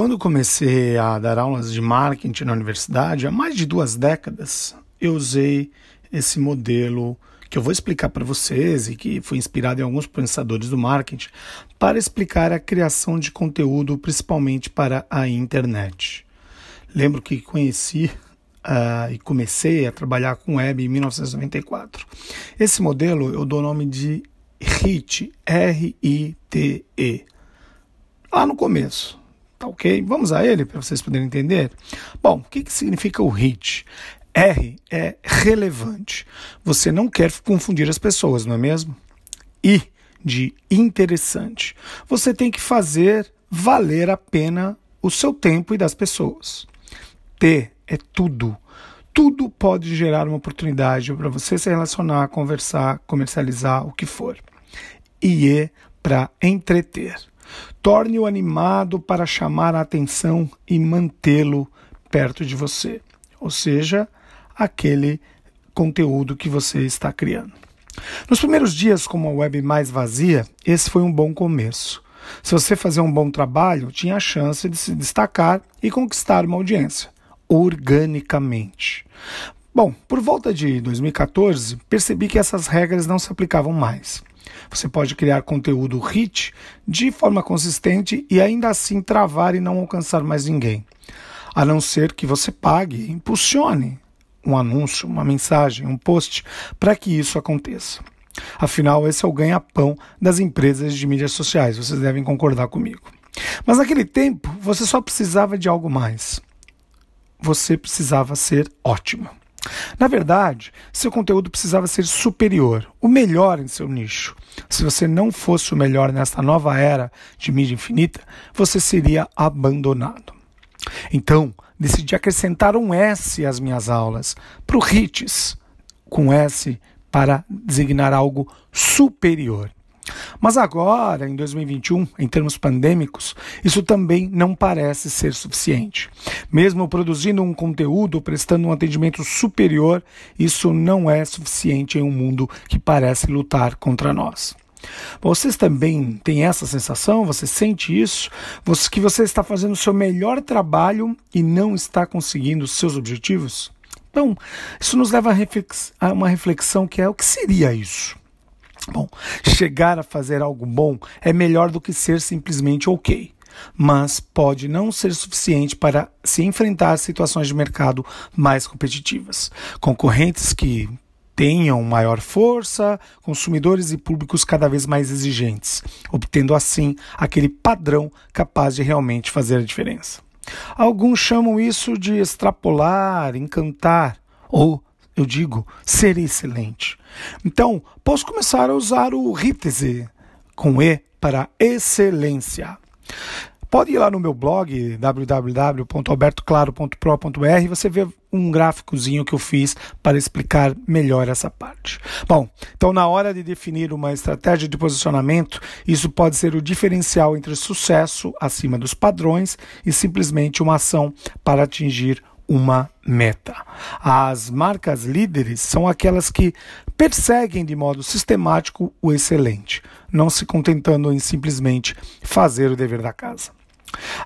Quando comecei a dar aulas de marketing na universidade, há mais de duas décadas, eu usei esse modelo que eu vou explicar para vocês e que foi inspirado em alguns pensadores do marketing para explicar a criação de conteúdo, principalmente para a internet. Lembro que conheci uh, e comecei a trabalhar com web em 1994. Esse modelo eu dou o nome de RIT, R-I-T-E. Lá no começo, Tá ok? Vamos a ele para vocês poderem entender? Bom, o que, que significa o HIT? R é relevante. Você não quer confundir as pessoas, não é mesmo? I de interessante. Você tem que fazer valer a pena o seu tempo e das pessoas. T é tudo. Tudo pode gerar uma oportunidade para você se relacionar, conversar, comercializar, o que for. E E para entreter. Torne-o animado para chamar a atenção e mantê-lo perto de você, ou seja, aquele conteúdo que você está criando. Nos primeiros dias, com uma web mais vazia, esse foi um bom começo. Se você fazer um bom trabalho, tinha a chance de se destacar e conquistar uma audiência, organicamente. Bom, por volta de 2014, percebi que essas regras não se aplicavam mais. Você pode criar conteúdo hit de forma consistente e ainda assim travar e não alcançar mais ninguém. A não ser que você pague, impulsione um anúncio, uma mensagem, um post para que isso aconteça. Afinal, esse é o ganha-pão das empresas de mídias sociais, vocês devem concordar comigo. Mas naquele tempo, você só precisava de algo mais. Você precisava ser ótimo. Na verdade, seu conteúdo precisava ser superior, o melhor em seu nicho. Se você não fosse o melhor nesta nova era de mídia infinita, você seria abandonado. Então, decidi acrescentar um S às minhas aulas, para o HITS, com S para designar algo superior. Mas agora, em 2021, em termos pandêmicos, isso também não parece ser suficiente. Mesmo produzindo um conteúdo, prestando um atendimento superior, isso não é suficiente em um mundo que parece lutar contra nós. Vocês também têm essa sensação? Você sente isso? Você, que você está fazendo o seu melhor trabalho e não está conseguindo os seus objetivos? Então, isso nos leva a uma reflexão que é o que seria isso? Bom, chegar a fazer algo bom é melhor do que ser simplesmente ok, mas pode não ser suficiente para se enfrentar situações de mercado mais competitivas. Concorrentes que tenham maior força, consumidores e públicos cada vez mais exigentes, obtendo assim aquele padrão capaz de realmente fazer a diferença. Alguns chamam isso de extrapolar, encantar ou eu digo ser excelente. Então, posso começar a usar o RITESE com E para excelência. Pode ir lá no meu blog www.albertoclaro.pro.br e você vê um gráficozinho que eu fiz para explicar melhor essa parte. Bom, então na hora de definir uma estratégia de posicionamento, isso pode ser o diferencial entre sucesso acima dos padrões e simplesmente uma ação para atingir uma meta. As marcas líderes são aquelas que perseguem de modo sistemático o excelente, não se contentando em simplesmente fazer o dever da casa.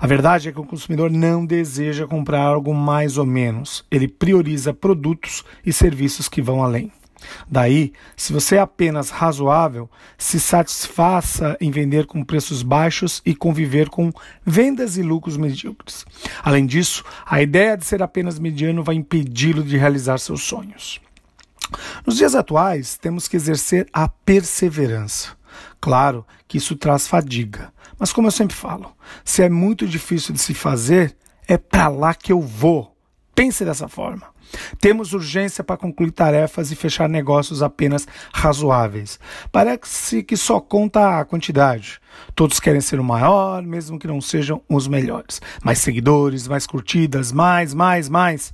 A verdade é que o consumidor não deseja comprar algo mais ou menos, ele prioriza produtos e serviços que vão além. Daí, se você é apenas razoável, se satisfaça em vender com preços baixos e conviver com vendas e lucros medíocres. Além disso, a ideia de ser apenas mediano vai impedi-lo de realizar seus sonhos. Nos dias atuais, temos que exercer a perseverança. Claro que isso traz fadiga, mas como eu sempre falo, se é muito difícil de se fazer, é para lá que eu vou. Pense dessa forma. Temos urgência para concluir tarefas e fechar negócios apenas razoáveis. Parece que só conta a quantidade. Todos querem ser o maior, mesmo que não sejam os melhores. Mais seguidores, mais curtidas, mais, mais, mais.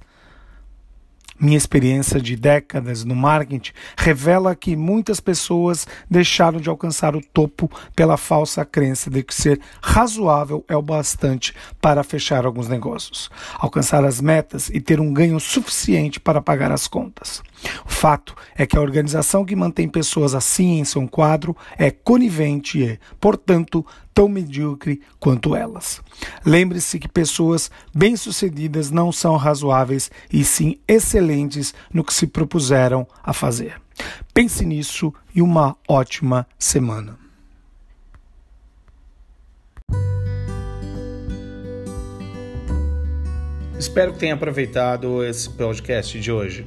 Minha experiência de décadas no marketing revela que muitas pessoas deixaram de alcançar o topo pela falsa crença de que ser razoável é o bastante para fechar alguns negócios, alcançar as metas e ter um ganho suficiente para pagar as contas. O fato é que a organização que mantém pessoas assim em seu quadro é conivente e, portanto, tão medíocre quanto elas. Lembre-se que pessoas bem-sucedidas não são razoáveis e sim excelentes no que se propuseram a fazer. Pense nisso e uma ótima semana. Espero que tenha aproveitado esse podcast de hoje.